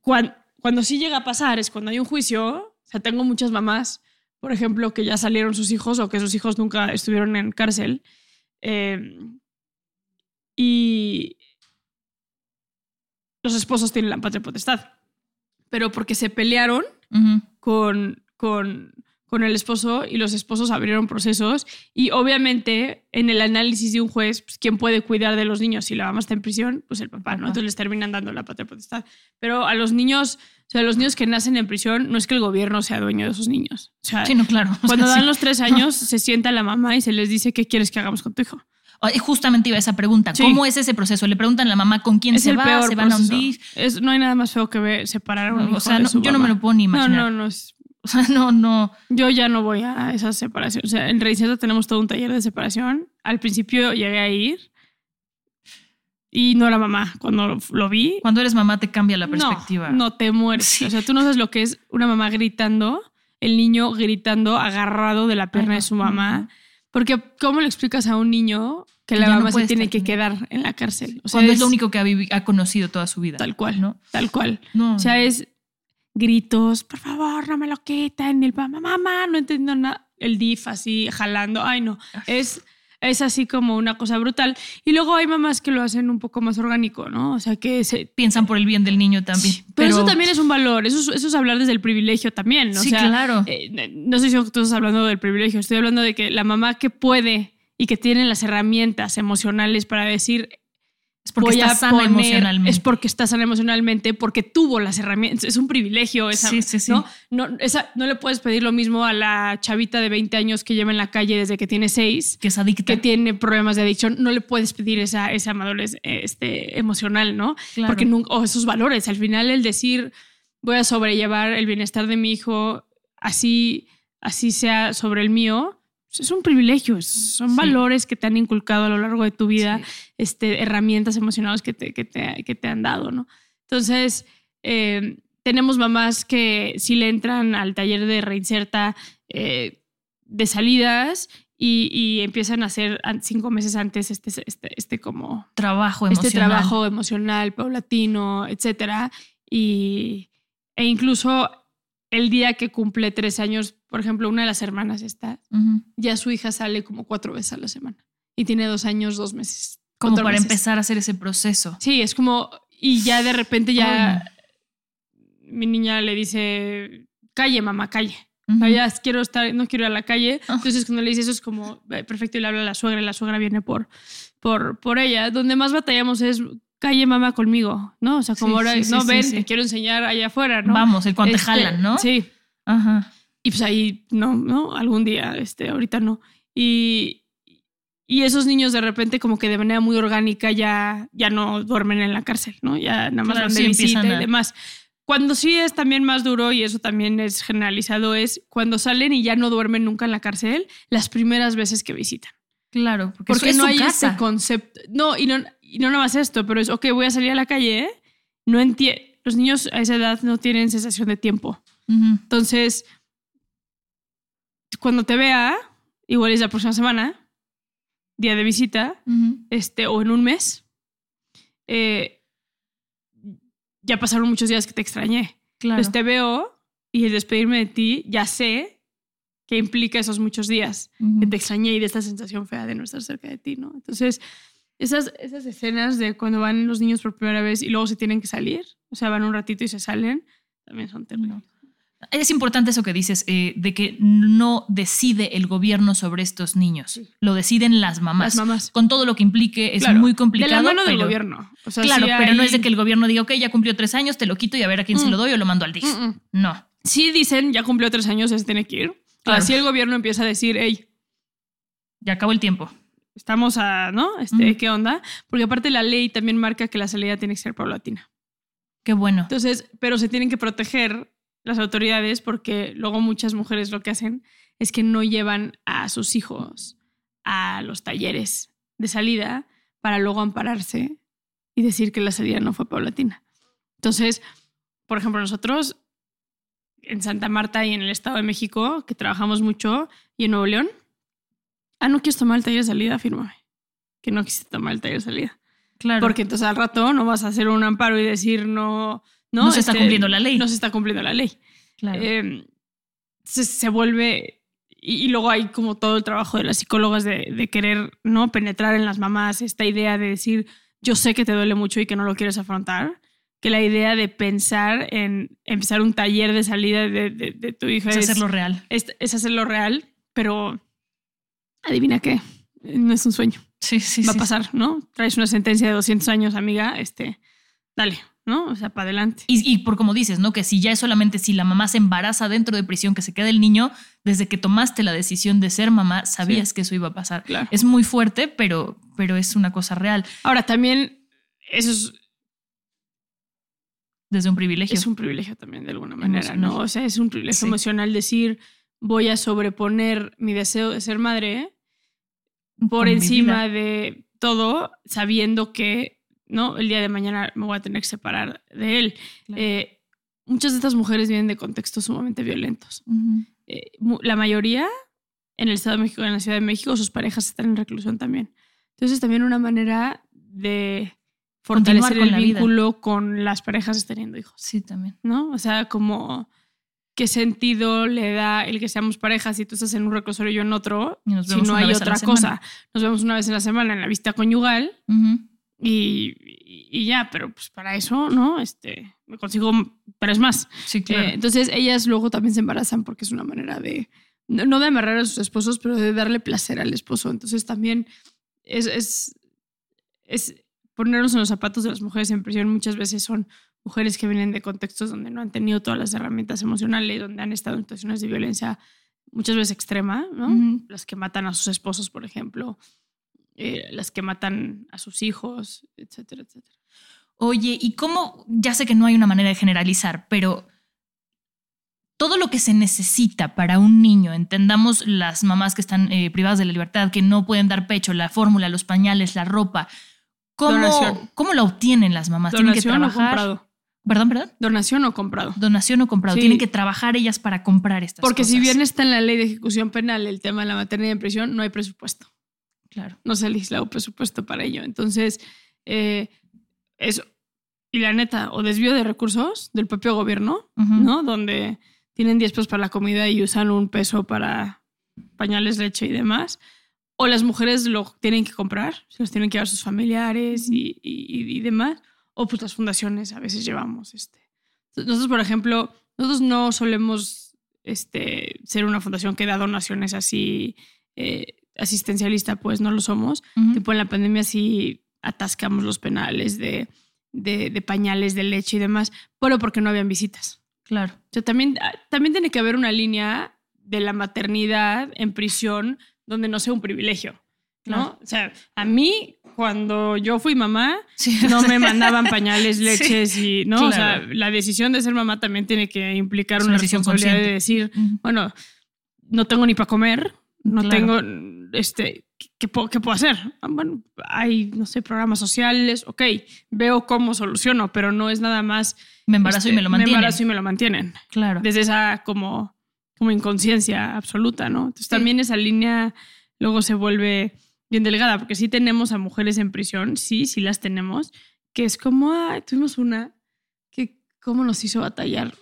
Cuando, cuando sí llega a pasar es cuando hay un juicio. O sea, tengo muchas mamás, por ejemplo, que ya salieron sus hijos o que sus hijos nunca estuvieron en cárcel. Eh, y los esposos tienen la patria potestad pero porque se pelearon uh -huh. con, con, con el esposo y los esposos abrieron procesos y obviamente en el análisis de un juez, pues, ¿quién puede cuidar de los niños? Si la mamá está en prisión, pues el papá, ¿no? Entonces les terminan dando la patria potestad. Pero a los niños, o sea, los niños que nacen en prisión, no es que el gobierno sea dueño de esos niños. O sea, Sí, no, claro. <laughs> Cuando dan los tres años, se sienta la mamá y se les dice qué quieres que hagamos con tu hijo. Justamente iba a esa pregunta. Sí. ¿Cómo es ese proceso? Le preguntan a la mamá con quién Es se va, se van a hundir. Es, no hay nada más feo que ver separar a un No, hijo o sea, de no, yo no me lo puedo ni No, imaginar. no, no. es- <laughs> O sea, no, no. Yo ya no voy a esa separación. O sea, en Reinserta tenemos todo un taller de separación. Al principio llegué a ir y no era mamá. Cuando lo, vi, Cuando eres mamá te cambia la no, perspectiva. No, te mueres. Sí. O sea, tú no sabes lo que es una mamá gritando, el niño gritando, agarrado de la pierna Ay, de no. su mamá. Porque, ¿cómo le explicas a un niño que la ya no mamá se tiene que quedar en la cárcel? O sea, Cuando es lo único que ha, ha conocido toda su vida. Tal cual, ¿no? Tal cual. No. O sea, es gritos, por favor, no me lo quiten, el mamá, mamá, no entiendo nada. El DIF así jalando, ay no, es, es así como una cosa brutal. Y luego hay mamás que lo hacen un poco más orgánico, ¿no? O sea, que se... Piensan por el bien del niño también. Pero, eso también es un valor, eso es, eso es hablar desde el privilegio también, ¿no? Sí, o sea, claro. eh, no diciendo que tú estás hablando del privilegio, estoy hablando de que la mamá que puede y que tiene las herramientas emocionales para decir Es porque voy está a sana poner- emocionalmente. Es porque está sana emocionalmente, porque tuvo las herramientas. Es un privilegio esa, Sí, sí, sí. ¿no? No, esa- no le puedes pedir lo mismo a la chavita de 20 años que lleva en la calle desde que tiene 6, que es adicta. que tiene problemas de adicción. No le puedes pedir esa, esa madurez este, emocional, ¿no? Claro. Porque nunca, o esos valores. Al final, el decir voy a sobrellevar el bienestar de mi hijo así, así sea sobre el mío. Es un privilegio, son Sí. valores que te han inculcado a lo largo de tu vida Sí. este, herramientas emocionales que te, que te, que te han dado, ¿no? Entonces, eh, tenemos mamás que sí le entran al taller de reinserta eh, de salidas y, y empiezan a hacer cinco meses antes este, este, este como trabajo emocional. este trabajo emocional, paulatino, etcétera. Y, e incluso el día que cumple tres años, por ejemplo, una de las hermanas está, Ujú. ya su hija sale como cuatro veces a la semana y tiene dos años, dos meses. Como para meses. empezar a hacer ese proceso. Sí, es como, y ya de repente ya mi niña le dice, calle, mamá, calle. Sea, Ujú. ya quiero estar, no quiero ir a la calle. Ah. Entonces, cuando le dice eso, es como perfecto y le habla a la suegra y la suegra viene por, por, por ella. Donde más batallamos es calle, mamá, conmigo, ¿no? O sea, como Sí, ahora, sí, no, ven, te quiero enseñar allá afuera, ¿no? Vamos, el cuando te Este, jalan, ¿no? Sí. Ajá. Y pues ahí, no, ¿no? Algún día, este, ahorita no. Y, y esos niños de repente como que de manera muy orgánica ya, ya no duermen en la cárcel, ¿no? Ya nada más Claro, van de sí, visita y demás. Cuando sí es también más duro, y eso también es generalizado, es cuando salen y ya no duermen nunca en la cárcel, las primeras veces que visitan. Claro, porque, Porque es no su hay casa. ese concepto. No y, no, y no nada más esto, pero es, ok, voy a salir a la calle, ¿eh? No. Los niños a esa edad no tienen sensación de tiempo. Entonces, cuando te vea, igual es la próxima semana, día de visita, este, o en un mes, eh, ya pasaron muchos días que te extrañé. Claro. Entonces te veo y el despedirme de ti, ya sé que implica esos muchos días Ujú. que te extrañé y de esta sensación fea de no estar cerca de ti, ¿no? Entonces, esas, esas escenas de cuando van los niños por primera vez y luego se tienen que salir, o sea, van un ratito y se salen, también son terribles. Es importante eso que dices, eh, de que no decide el gobierno sobre estos niños. Sí. Lo deciden las mamás. Las mamás. Con todo lo que implique, es Claro, muy complicado. De la mano del pero- gobierno. O sea, Claro, sí pero no hay- es de que el gobierno diga, ok, ya cumplió tres años, te lo quito y a ver a quién se Mm. lo doy o lo mando al DIF. Mm, mm. No. Sí dicen, ya cumplió tres años, se tiene que ir. Claro. Así el gobierno empieza a decir, hey, Ya acabó el tiempo. Estamos a, ¿no? Este, Ujú. ¿Qué onda? Porque aparte la ley también marca que la salida tiene que ser paulatina. Qué bueno. Entonces, pero se tienen que proteger las autoridades porque luego muchas mujeres lo que hacen es que no llevan a sus hijos a los talleres de salida para luego ampararse y decir que la salida no fue paulatina. Entonces, por ejemplo, nosotros en Santa Marta y en el Estado de México, que trabajamos mucho, y en Nuevo León, ah, no quieres tomar el taller de salida, fírmame. Que no quisiste tomar el taller de salida. claro. Porque entonces al rato no vas a hacer un amparo y decir no. No, No se está Este, cumpliendo la ley. No se está cumpliendo la ley. Claro. Eh, se, se vuelve. Y, y luego hay como todo el trabajo de las psicólogas de, de querer no penetrar en las mamás esta idea de decir yo sé que te duele mucho y que no lo quieres afrontar. que la idea de pensar en empezar un taller de salida de, de- de tu hija Es es, hacerlo real. es, es hacerlo real, pero adivina qué, no es un sueño, Sí, sí, va sí. a pasar, ¿no? Traes una sentencia de 200 años, amiga, este, dale, ¿no? O sea, para adelante. Y, y por como dices, ¿no? Que si ya es solamente si la mamá se embaraza dentro de prisión, que se queda el niño, desde que tomaste la decisión de ser mamá, sabías Sí. que eso iba a pasar. Claro. Es muy fuerte, pero, pero es una cosa real. Ahora, también eso es, Desde un privilegio. es un privilegio también de alguna manera, Emocional. ¿no? O sea, es un privilegio Sí. emocional decir, voy a sobreponer mi deseo de ser madre por encima de todo, sabiendo que, ¿no? El día de mañana me voy a tener que separar de él. Claro. Eh, muchas de estas mujeres vienen de contextos sumamente violentos. Eh, la mayoría en el Estado de México, en la Ciudad de México, sus parejas están en reclusión también. Entonces, también una manera de fortalecer el vida. vínculo con las parejas teniendo hijos, Sí, también. ¿no? O sea, como qué sentido le da el que seamos parejas si tú estás en un reclusorio y yo en otro, Y si no hay a otra cosa. Nos vemos una vez en la semana en la vista conyugal Ujú. y, y- y ya, pero pues para eso, ¿no? Este, me consigo tres más. Sí, claro. Eh, entonces ellas luego también se embarazan porque es una manera de, no no de amarrar a sus esposos, pero de darle placer al esposo. Entonces también es, es, es ponernos en los zapatos de las mujeres en prisión. Muchas veces son mujeres que vienen de contextos donde no han tenido todas las herramientas emocionales, donde han estado en situaciones de violencia muchas veces extrema, ¿no? Las que matan a sus esposos, por ejemplo, eh, las que matan a sus hijos, etcétera, etcétera. Oye, ¿y cómo? Ya sé que no hay una manera de generalizar, pero todo lo que se necesita para un niño, entendamos las mamás que están eh, privadas de la libertad, que no pueden dar pecho, la fórmula, los pañales, la ropa, ¿cómo, Donación. ¿cómo la obtienen las mamás? ¿Tienen que ¿Donación o trabajar? comprado? Perdón, perdón. ¿Donación o comprado? Donación o comprado. Sí. Tienen que trabajar ellas para comprar estas Porque cosas. si bien está en la ley de ejecución penal el tema de la maternidad en prisión, no hay presupuesto. Claro. No se ha legislado presupuesto para ello. Entonces, eh, eso. Y la neta, o desvío de recursos del propio gobierno. ¿no? Donde tienen 10 pesos para la comida y usan un peso para pañales, leche y demás. O las mujeres lo tienen que comprar, se los tienen que llevar sus familiares y, y- y demás. O pues las fundaciones a veces llevamos. Este. Nosotros, por ejemplo, nosotros no solemos este, ser una fundación que da donaciones así eh, asistencialista, pues no lo somos. Ujú. Tipo en la pandemia sí atascamos los penales de, de, de pañales, de leche y demás, pero porque no habían visitas. Claro. O sea, también, ah, también tiene que haber una línea de la maternidad en prisión donde no sea un privilegio, ¿no? Claro. O sea, a mí, cuando yo fui mamá, Sí. no me mandaban pañales, <laughs> leches y, ¿no? O sea, Claro. la decisión de ser mamá también tiene que implicar una una decisión responsabilidad de consciente. decir, Ujú. bueno, no tengo ni para comer, no Claro. tengo, este, ¿qué, puedo, qué puedo hacer? Ah, Bueno, hay, no sé, programas sociales, ok, veo cómo soluciono, pero no es nada más... Me embarazo y este, me lo mantienen. Me embarazo y me lo mantienen. Claro. Desde esa como, como inconsciencia absoluta, ¿no? Entonces Sí. también esa línea luego se vuelve bien delgada, porque sí tenemos a mujeres en prisión, sí, sí las tenemos, que es como, ay, tuvimos una que cómo nos hizo batallar.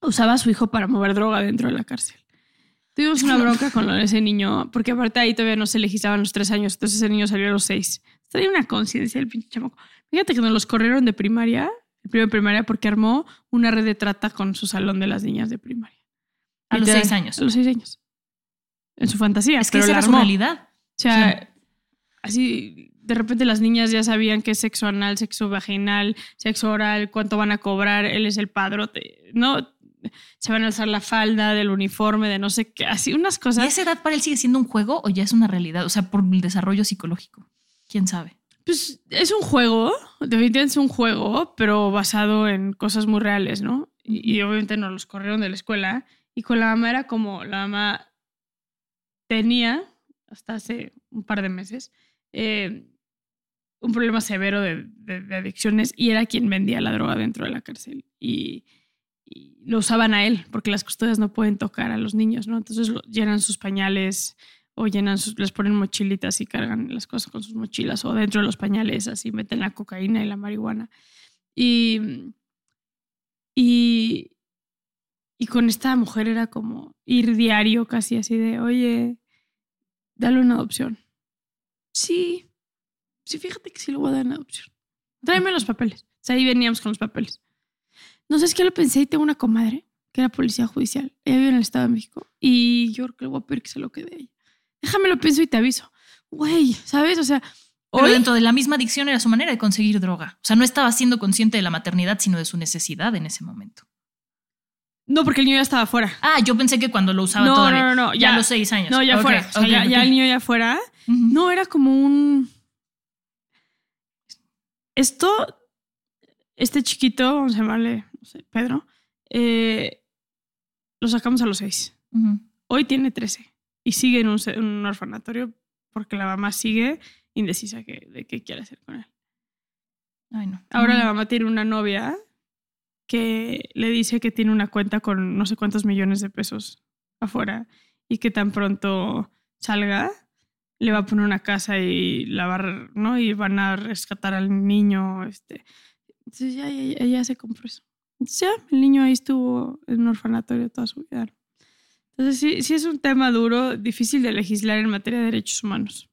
Usaba a su hijo para mover droga dentro de la cárcel. Tuvimos una <laughs> bronca con ese niño, porque aparte ahí todavía no se legislaban los tres años, entonces ese niño salió a los seis. Traía una conciencia el pinche chamaco. Fíjate que nos los corrieron de primaria, el primero de primaria, porque armó una red de trata con su salón de las niñas de primaria. A los seis años. A los seis años. En su fantasía. Es que pero esa la era su armó. realidad. O sea, así de repente las niñas ya sabían qué es sexo anal, sexo vaginal, sexo oral, cuánto van a cobrar, él es el padrote, ¿no? Se van a alzar la falda del uniforme, de no sé qué, así unas ¿Y cosas. esa edad para él sigue siendo un juego o ya es una realidad? O sea, por el desarrollo psicológico. ¿Quién sabe? Pues es un juego, definitivamente es un juego, pero basado en cosas muy reales, ¿no? Y, y obviamente nos los corrieron de la escuela. Y con la mamá era como, la mamá tenía, hasta hace un par de meses, eh, un problema severo de, adicciones y era quien vendía la droga dentro de la cárcel. Y, lo usaban a él, porque las custodias no pueden tocar a los niños, ¿no? Entonces lo- llenan sus pañales o llenan les ponen mochilitas y cargan las cosas con sus mochilas o dentro de los pañales así meten la cocaína y la marihuana. Y, y, y con esta mujer era como ir diario casi así de, oye, dale una adopción. Sí, sí, fíjate que sí lo voy a dar en adopción. Tráeme los papeles. sea, ahí veníamos con los papeles. No sé, es que lo pensé y tengo una comadre que era policía judicial. Ella vive en el Estado de México y yo creo que le voy a pedir que se lo quede ella. Déjame lo pienso y te aviso. Güey, ¿sabes? O sea, Pero hoy dentro de la misma adicción era su manera de conseguir droga. O sea, no estaba siendo consciente de la maternidad, sino de su necesidad en ese momento. No porque el niño ya estaba fuera. Ah, yo pensé que cuando lo usaba No, todavía. no, no, no, Ya, ya- a los seis años. No, ya fuera. O sea, ya, el niño ya fuera. No, era como un. Esto, este chiquito, vamos a llamarle, no sé, Pedro, eh, lo sacamos a los seis. Hoy tiene 13 y sigue en un, en un orfanatorio porque la mamá sigue indecisa que- de qué quiere hacer con él. Ay, no. Ahora Ujú. la mamá tiene una novia que le dice que tiene una cuenta con no sé cuántos millones de pesos afuera y que tan pronto salga le va a poner una casa y la va ¿no? y van a rescatar al niño este. Entonces ya ella, ella se compró eso. Entonces ya el niño ahí estuvo en un orfanatorio toda su vida. Entonces sí, sí es un tema duro difícil de legislar en materia de derechos humanos.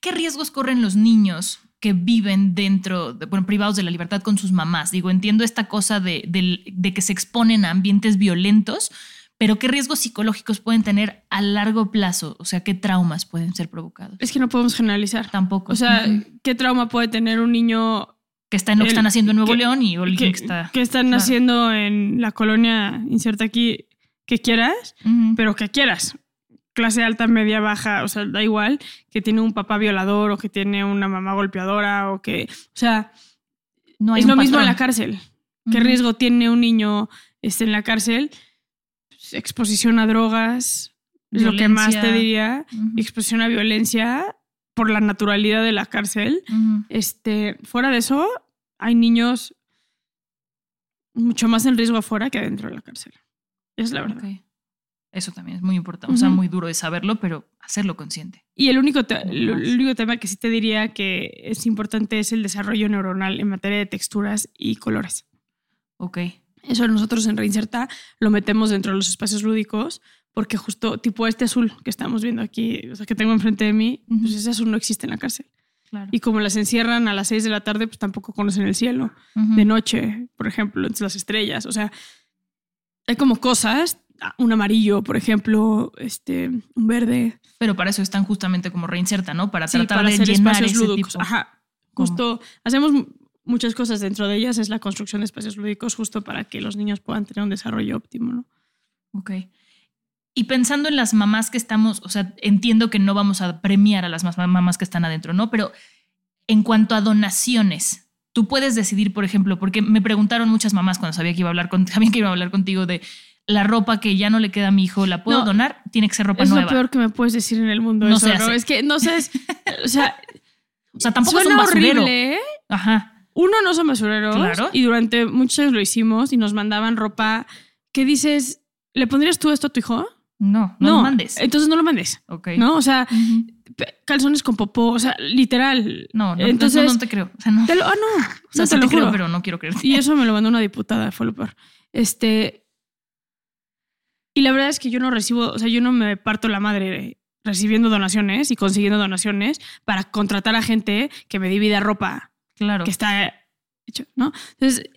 ¿Qué riesgos corren los niños que viven dentro, de, bueno, privados de la libertad con sus mamás? Digo, entiendo esta cosa de, de que se exponen a ambientes violentos, pero ¿qué riesgos psicológicos pueden tener a largo plazo? O sea, ¿qué traumas pueden ser provocados? es que no podemos generalizar Tampoco. o sea qué trauma puede tener un niño que está en lo que el- están haciendo en Nuevo que- León y que, que está. que están claro. haciendo en la colonia, inserta aquí, que quieras, pero que quieras. Clase alta, media, baja, o sea, da igual, que tiene un papá violador o que tiene una mamá golpeadora o que, o sea, no hay es lo mismo en la cárcel. ¿Qué riesgo tiene un niño este, en la cárcel? Pues, exposición a drogas, es lo que más te Violencia. diría, exposición a violencia por la naturalidad de la cárcel. Este, fuera de eso, hay niños mucho más en riesgo afuera que adentro de la cárcel. Es la verdad. Eso también es muy importante. O sea, muy duro de saberlo, pero hacerlo consciente. Y el único, el único tema que sí te diría que es importante es el desarrollo neuronal en materia de texturas y colores. Ok. Eso nosotros en Reinserta lo metemos dentro de los espacios lúdicos porque justo tipo este azul que estamos viendo aquí, o sea, que tengo enfrente de mí, Ujú. pues ese azul no existe en la cárcel. Claro. Y como las encierran a las 6 de la tarde, pues tampoco conocen el cielo. Ujú. de noche, por ejemplo, entonces las estrellas, o sea, hay como cosas, un amarillo, por ejemplo, este, un verde, Pero para eso están justamente como reinserta, ¿no? Para sí, tratar para de hacer llenar espacios ese lúdicos. tipo. Ajá, ¿Cómo? justo hacemos mu- muchas cosas dentro de ellas, es la construcción de espacios lúdicos justo para que los niños puedan tener un desarrollo óptimo, ¿no? Ok. Y pensando en las mamás que estamos, o sea, entiendo que no vamos a premiar a las más- mamás que están adentro, ¿no? Pero en cuanto a donaciones, tú puedes decidir, por ejemplo, porque me preguntaron muchas mamás cuando sabía que iba a hablar, con, <laughs> que iba a hablar contigo de la ropa que ya no le queda a mi hijo, ¿la puedo No, donar? Tiene que ser ropa Es nueva. lo peor que me puedes decir en el mundo. No eso, se ¿no? hace. Es que no sé, es- o sea, <laughs> O sea, tampoco es un basurero. horrible, ¿eh? Ajá. Uno, no son basureros. Claro. Y durante muchos años lo hicimos y nos mandaban ropa que dices, ¿le pondrías tú esto a tu hijo? No, no, lo mandes. Entonces no lo mandes. ok. ¿No? O sea, calzones con popó, o sea, literal. No, no, Entonces, no, no te creo. O sea, no. te lo- ah, no, O sea, no sí te lo creo, juro. pero no quiero creerte. Y eso me lo mandó una diputada, fue lo peor. Este. Y la verdad es que yo no recibo, o sea, yo no me parto la madre recibiendo donaciones y consiguiendo donaciones para contratar a gente que me divida ropa claro. que está hecho, ¿no? Entonces,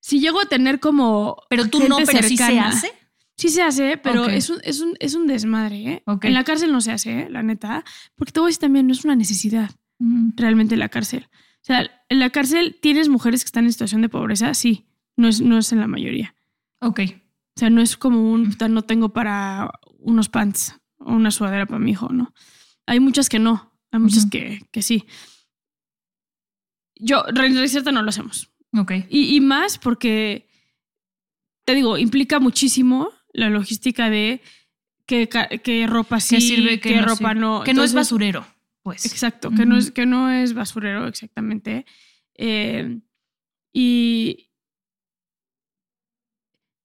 si llego a tener como. Pero tú no, pero sí se cercana- hace. Sí se hace, pero es, un, es, un, es un desmadre, ¿eh? En la cárcel no se hace, ¿eh? la neta. Porque te voy a decir también, no es una necesidad Ujú. realmente en la cárcel. O sea, en la cárcel tienes mujeres que están en situación de pobreza, sí. No es, no es en la mayoría. Ok. O sea, no es como un, puta, no tengo para unos pants o una sudadera para mi hijo, ¿no? Hay muchas que no, hay muchas que, que sí. Yo, Reinserta no lo hacemos. Ok. Y, y más porque, te digo, implica muchísimo la logística de qué, ropa sí, ¿Qué sirve? qué ¿Qué no ropa sirve? no. Que no es basurero, pues. Exacto, que, no es, que no es basurero, exactamente. Eh, y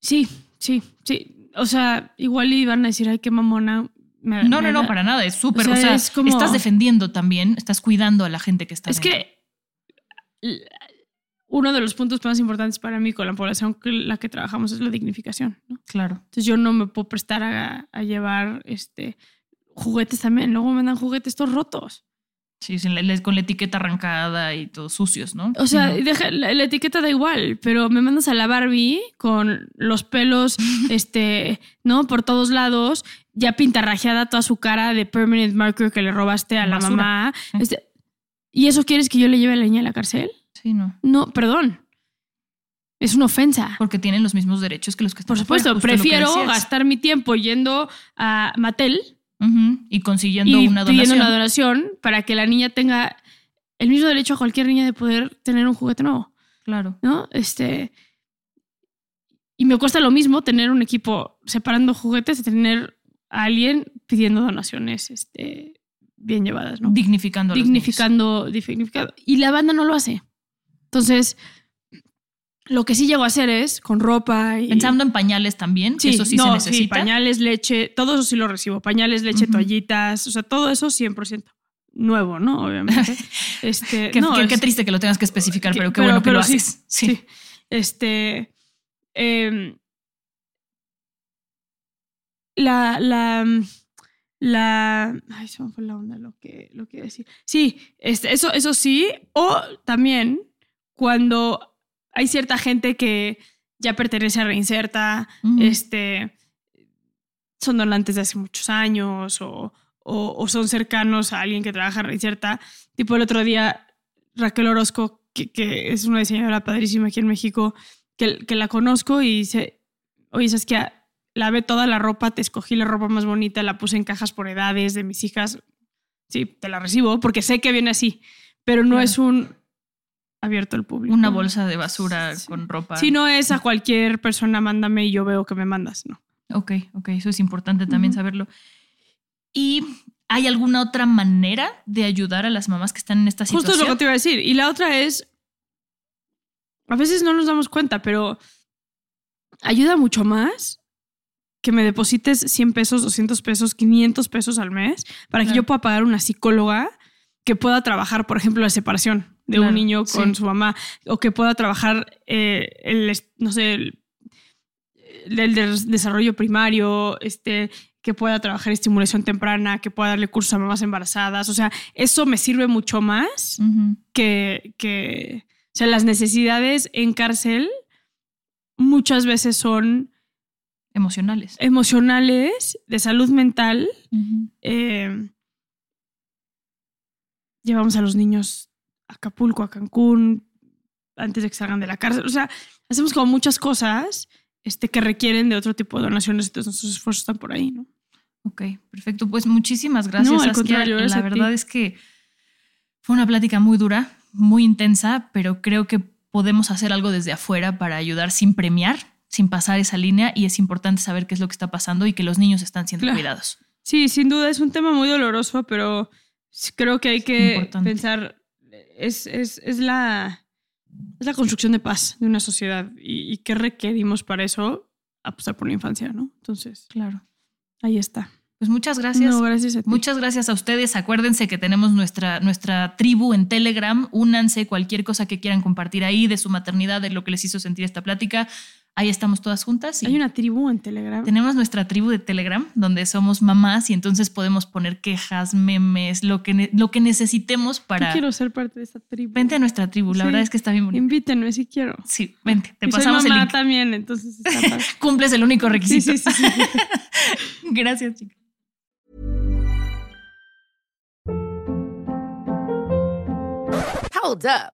sí, sí, sí. O sea, igual iban a decir, ay, qué mamona. me- No, me no, no, da". para nada. Es súper. O O sea, sea, es como- estás defendiendo también, estás cuidando a la gente que está Es dentro. que uno de los puntos más importantes para mí con la población con la que trabajamos es la dignificación. ¿no? Claro. Entonces yo no me puedo prestar a, a llevar este, juguetes también. Luego me dan juguetes todos rotos. Sí, sin la- con la etiqueta arrancada y todos sucios, ¿no? O sea, Sí, no. deja- la, la etiqueta da igual, pero me mandas a la Barbie con los pelos, <laughs> este, ¿no? Por todos lados, ya pintarrajeada toda su cara de permanent marker que le robaste a la Basura. mamá. Sí. Este, ¿Y eso quieres que yo le lleve a la niña a la cárcel? Sí, no. No, perdón. Es una ofensa. Porque tienen los mismos derechos que los que están Por supuesto, afuera, prefiero gastar mi tiempo yendo a Mattel Y consiguiendo y una pidiendo donación. una donación para que la niña tenga el mismo derecho a cualquier niña de poder tener un juguete nuevo. Claro. ¿no? Este. Y me cuesta lo mismo tener un equipo separando juguetes de tener a alguien pidiendo donaciones este, bien llevadas, ¿no? Dignificando. Dignificando, dignificando. Y la banda no lo hace. Entonces, lo que sí llego a hacer es con ropa y. Pensando en pañales también, Sí, eso sí no, se necesita. pañales, leche, todo eso sí lo recibo. Pañales, leche, Ujú. toallitas, o sea, todo eso 100% nuevo, ¿no? Obviamente. <laughs> este, Qué, no, qué- qué es- triste que lo tengas que especificar, que- pero qué bueno que lo sí, haces. Sí. sí. Este. em, la. La. La. Ay, se me fue la onda lo que, lo que iba a decir. Sí, este, eso, eso sí. O también cuando hay cierta gente que ya pertenece a Reinserta, Ujú. este. Son donantes de hace muchos años o, o, o son cercanos a alguien que trabaja en Reinserta. Tipo el otro día, Raquel Orozco, que, que es una diseñadora padrísima aquí en México, que, que la conozco y dice, oye, ¿sabes qué? Lavé toda la ropa, te escogí la ropa más bonita, la puse en cajas por edades de mis hijas. Sí, te la recibo porque sé que viene así, pero no Claro. es un abierto al público. Una bolsa de basura Sí. con ropa. Si no es a cualquier persona, mándame y yo veo que me mandas, ¿no? Ok, ok, eso es importante también saberlo. ¿Y hay alguna otra manera de ayudar a las mamás que están en esta Justo situación? es lo que te iba a decir. Y la otra es, a veces no nos damos cuenta, pero ayuda mucho más que me deposites 100 pesos, 200 pesos, 500 pesos al mes para que yo pueda pagar una psicóloga que pueda trabajar, por ejemplo, la separación de Claro, un niño con sí. su mamá o que pueda trabajar eh, el, no sé, el, el des- desarrollo primario, este, que pueda trabajar estimulación temprana, que pueda darle cursos a mamás embarazadas. O sea, eso me sirve mucho más que, que, o sea, las necesidades en cárcel muchas veces son Emocionales. emocionales, de salud mental. Eh, llevamos a los niños a Acapulco, a Cancún, antes de que salgan de la cárcel. O sea, hacemos como muchas cosas este, que requieren de otro tipo de donaciones, entonces nuestros esfuerzos están por ahí, ¿no? Ok, perfecto. Pues muchísimas gracias. No, al contrario, La verdad es que fue una plática muy dura, muy intensa, pero creo que podemos hacer algo desde afuera para ayudar sin premiar, sin pasar esa línea y es importante saber qué es lo que está pasando y que los niños están siendo Claro. cuidados. Sí, sin duda es un tema muy doloroso, pero creo que hay que Importante. pensar, es, es, es la, es la construcción de paz de una sociedad y, y qué requerimos para eso, apostar por la infancia, ¿no? Entonces, Claro. ahí está. Pues muchas gracias. No, gracias a ti. Muchas gracias a ustedes. Acuérdense que tenemos nuestra, nuestra tribu en Telegram. Únanse cualquier cosa que quieran compartir ahí de su maternidad, de lo que les hizo sentir esta plática. Ahí estamos todas juntas. y Hay una tribu en Telegram. Tenemos nuestra tribu de Telegram donde somos mamás y entonces podemos poner quejas, memes, lo que, ne- lo que necesitemos Yo para... quiero ser parte de esta tribu. Vente a nuestra tribu. La Sí. verdad es que está bien bonito. Invítenme si quiero. Sí, vente. Te Y soy pasamos el mamá link. también, entonces está. <laughs> Cumples el único requisito. sí, sí, sí. <laughs> Gracias, chicas. Hold up.